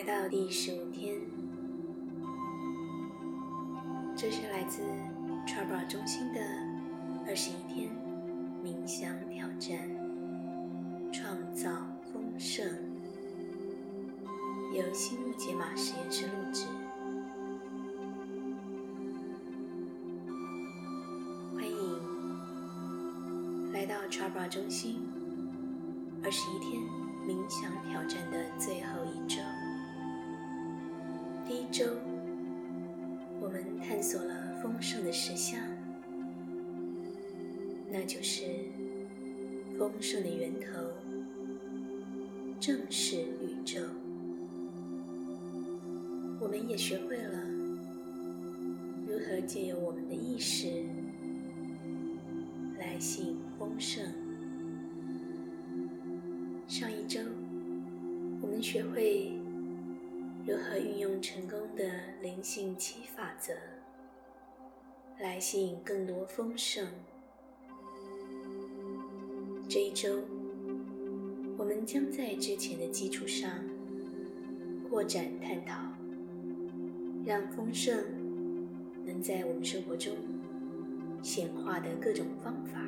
来到第十五天，这是来自 t r a b a 中心的二十一天冥想挑战，创造丰盛，由心木解码实验室录制。欢迎来到 t r a b a 中心二十一天冥想挑战的最后一周。第一周，我们探索了丰盛的实相，那就是丰盛的源头，正是宇宙。我们也学会了如何借由我们的意识来吸引丰盛。上一周，我们学会。如何运用成功的灵性七法则，来吸引更多丰盛？这一周，我们将在之前的基础上扩展探讨，让丰盛能在我们生活中显化的各种方法。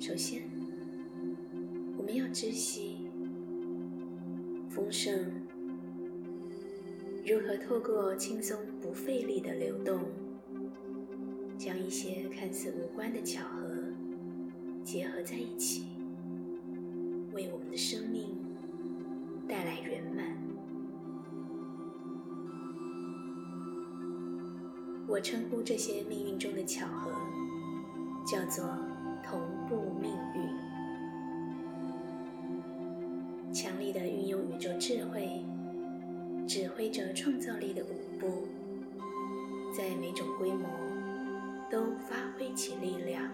首先，我们要知悉。丰盛如何透过轻松不费力的流动，将一些看似无关的巧合结合在一起，为我们的生命带来圆满？我称呼这些命运中的巧合叫做同步命运。挥着创造力的舞步，在每种规模都发挥其力量。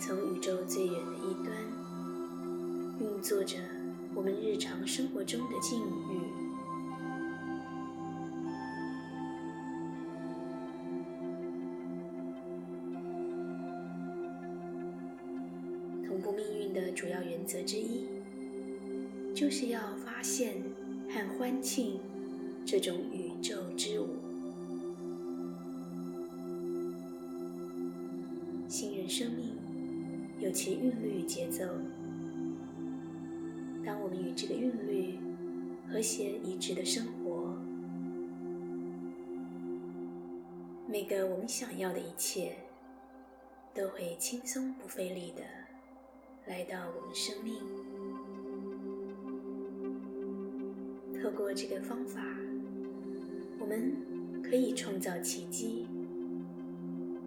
从宇宙最远的一端，运作着我们日常生活中的境遇。这种宇宙之舞。信任生命有其韵律与节奏。当我们与这个韵律和谐一致的生活，每个我们想要的一切都会轻松不费力的。来到我们生命，透过这个方法，们可以创造奇迹，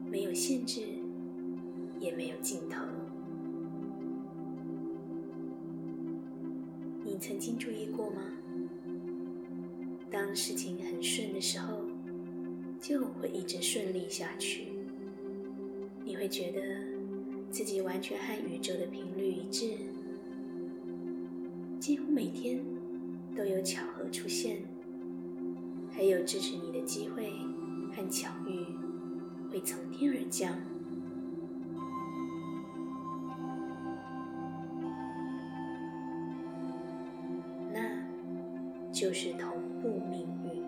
没有限制，也没有尽头。你曾经注意过吗？当事情很顺的时候，就会一直顺利下去。你会觉得。自己完全和宇宙的频率一致，几乎每天都有巧合出现，还有支持你的机会和巧遇会从天而降，那就是同步命运，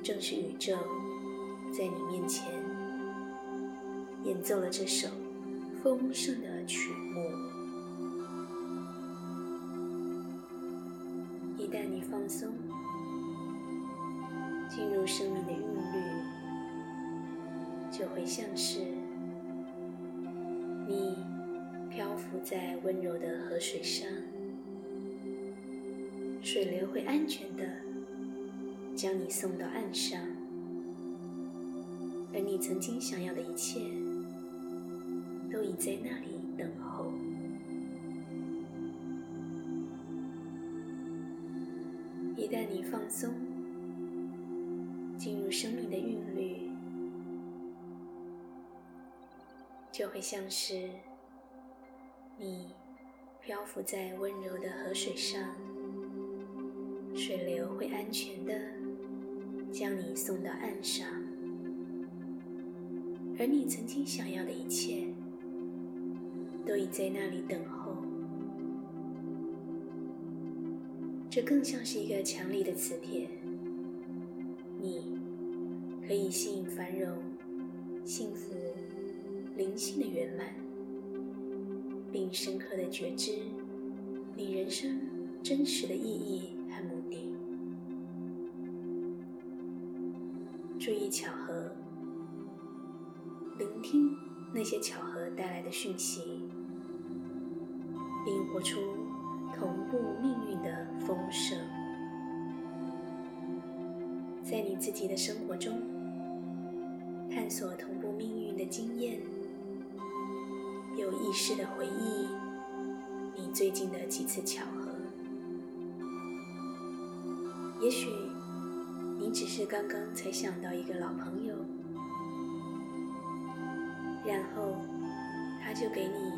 正是宇宙在你面前。演奏了这首丰盛的曲目。一旦你放松，生命的韵律，就会像是你漂浮在温柔的河水上，水流会安全的将你送到岸上，而你曾经想要的一切。都已在那里等候。一旦你放松，进入生命的韵律，就会像是你漂浮在温柔的河水上，水流会安全的将你送到岸上，而你曾经想要的一切。都已在那里等候，这更像是一个强力的磁铁，可以吸引繁荣、幸福、灵性的圆满，并深刻的觉知你人生真实的意义和目的。注意巧合，聆听那些巧合带来的讯息，并活出同步命运的丰盛。在你自己的生活中，探索同步命运的经验，有意识的回忆你最近的几次巧合，也许。你只是刚刚才想到一个老朋友，然后他就给你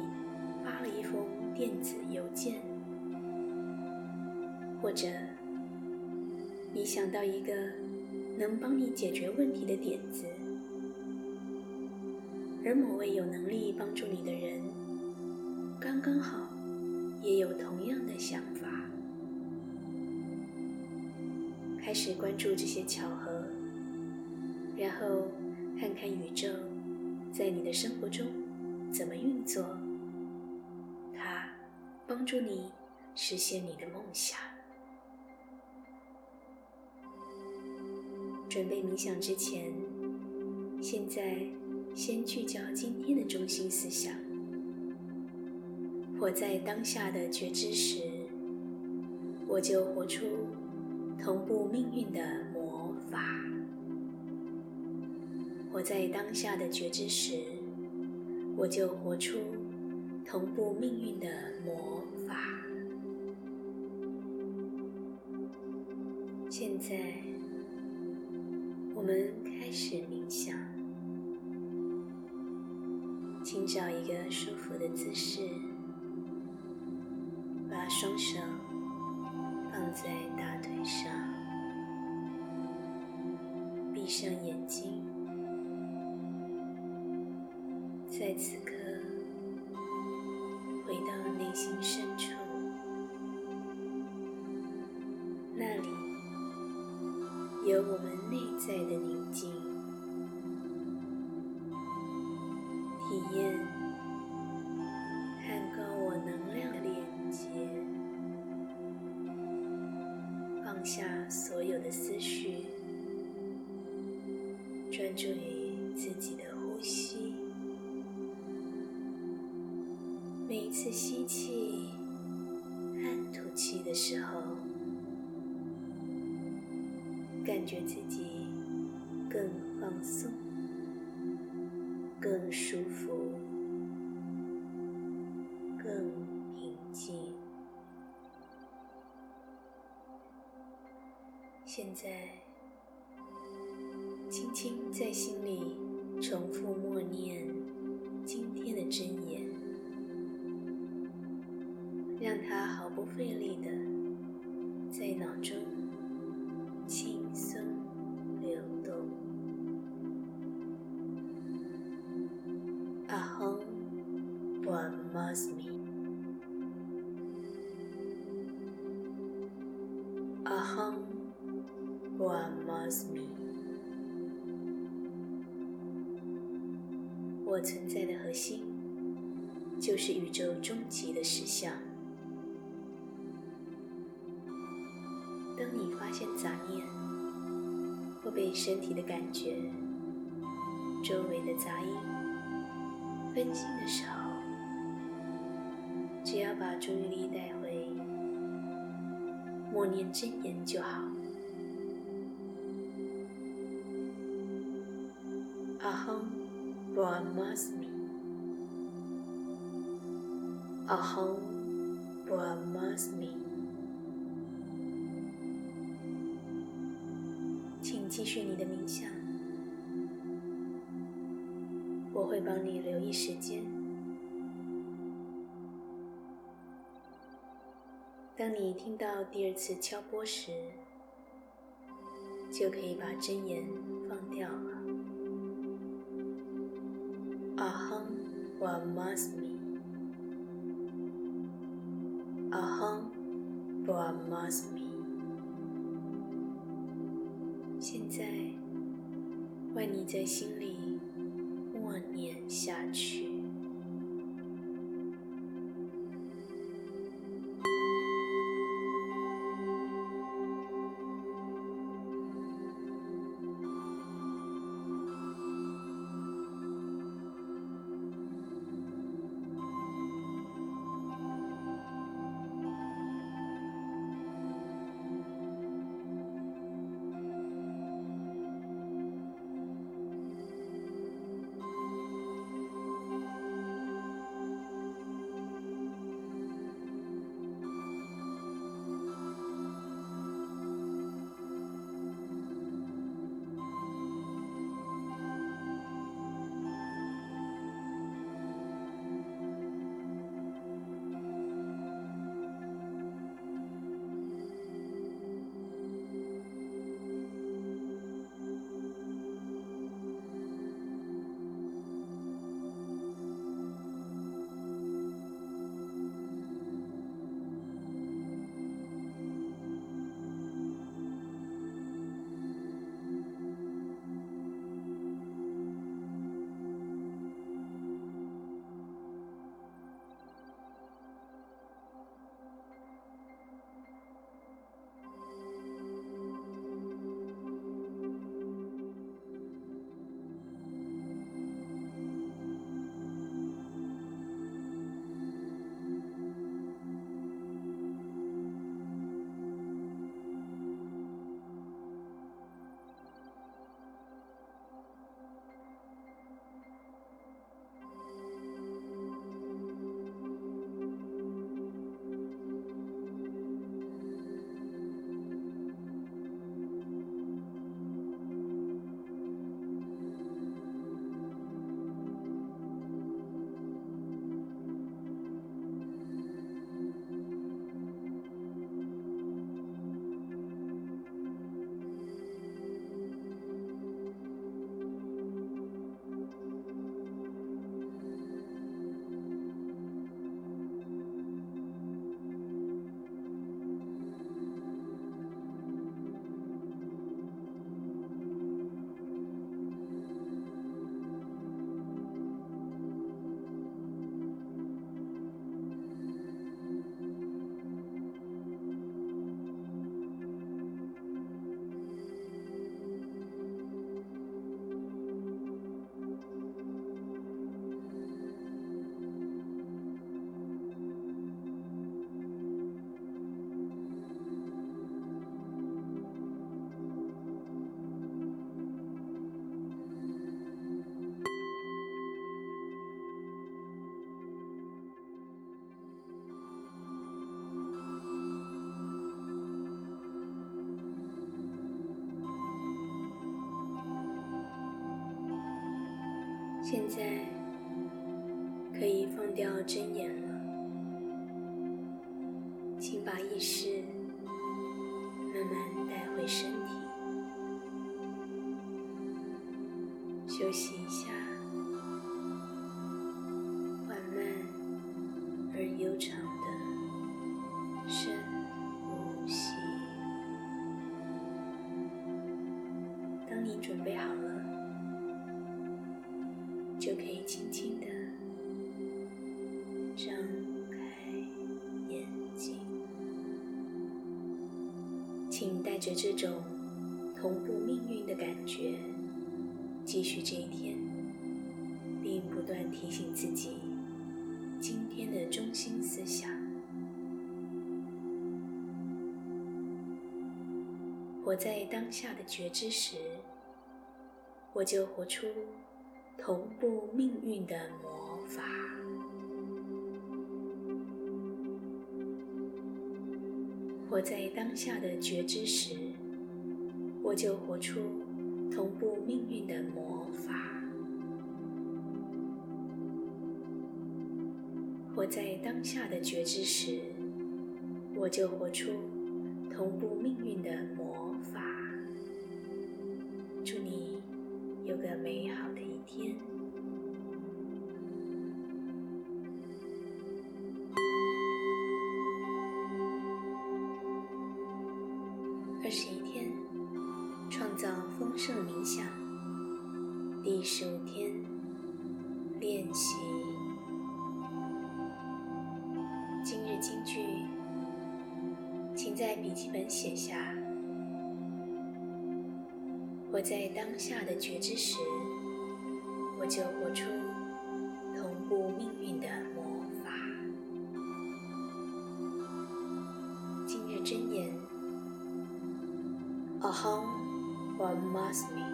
发了一封电子邮件，或者你想到一个能帮你解决问题的点子，而某位有能力帮助你的人，刚刚好也有同样的想法。开始关注这些巧合，然后看看宇宙在你的生活中怎么运作，它帮助你实现你的梦想。准备冥想之前，现在先聚焦今天的中心思想。活在当下的觉知时，我就活出。同步命运的魔法，活在当下的觉知时，我就活出同步命运的魔法。现在，服的姿势，把双手。放在大腿上，闭上眼睛，在此刻回到内心深处，那里有我们内在的宁静，专注于自己的呼吸。每一次吸气和吐气的时候，感觉自己更放松、更舒服、更平静。现在，轻轻在心里重复默念今天的真言，让它毫不费力的在脑中我存在的核心就是宇宙终极的实相。当你发现杂念或被身体的感觉、周围的杂音分心的时候，只要把注意力带回默念真言就好。Brahmasmi. Aham Brahmasmi. 请继续你的冥想，我会帮你留意时间。当你听到第二次敲钵时，就可以把真言放掉 one 现在，为你在心里默念下去。现在可以放掉睁眼了，请把意识慢慢带回身体，休息一下，带着这种同步命运的感觉继续这一天，并不断提醒自己今天的中心思想：活在当下的觉知时，我就活出。同步命运的魔法，活在当下的觉知时，我就活出同步命运的魔法；活在当下的觉知时，我就活出同步命运的魔法。祝你有个美好的。一天，本写下：活在当下的觉知时，我就活出同步命运的魔法。今日真言。：Aham b r a m a s m i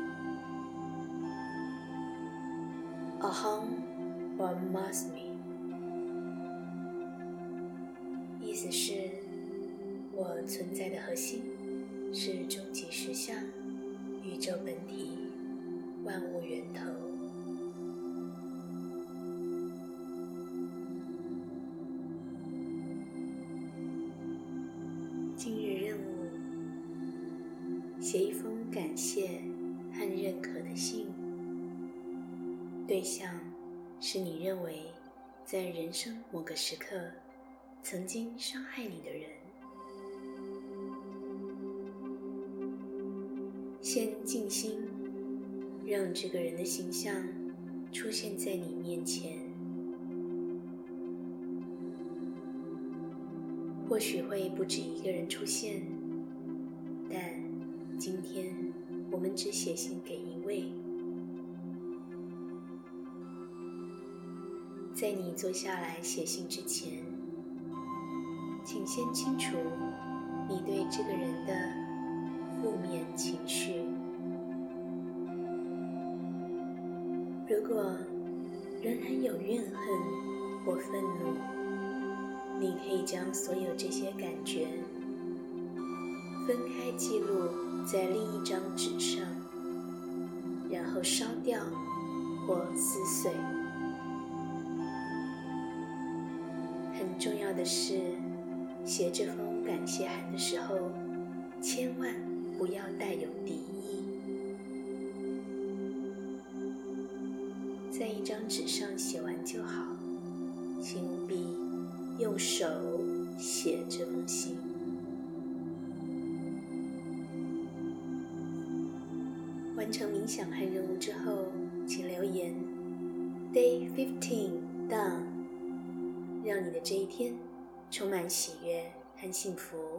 Aham Brahmasmi 意思是，我存在的核心是终极实相、宇宙本体、万物源头。今日任务：写一封。感谢和认可的信，对象是你认为在人生某个时刻曾经伤害你的人。让这个人的形象出现在你面前，或许会不止一个人出现，但。今天我们只写信给一位。在你坐下来写信之前，请先清除你对这个人的负面情绪。如果仍然有怨恨或愤怒，你可以将所有这些感觉分开记录。在另一张纸上，然后烧掉或撕碎。很重要的是，写这封感谢函的时候，千万不要带有敌意。一张纸上写完就好，请务必用手写这封信。完成冥想和任务之后，请留言 “Day Fifteen Done”，让你的这一天充满喜悦和幸福。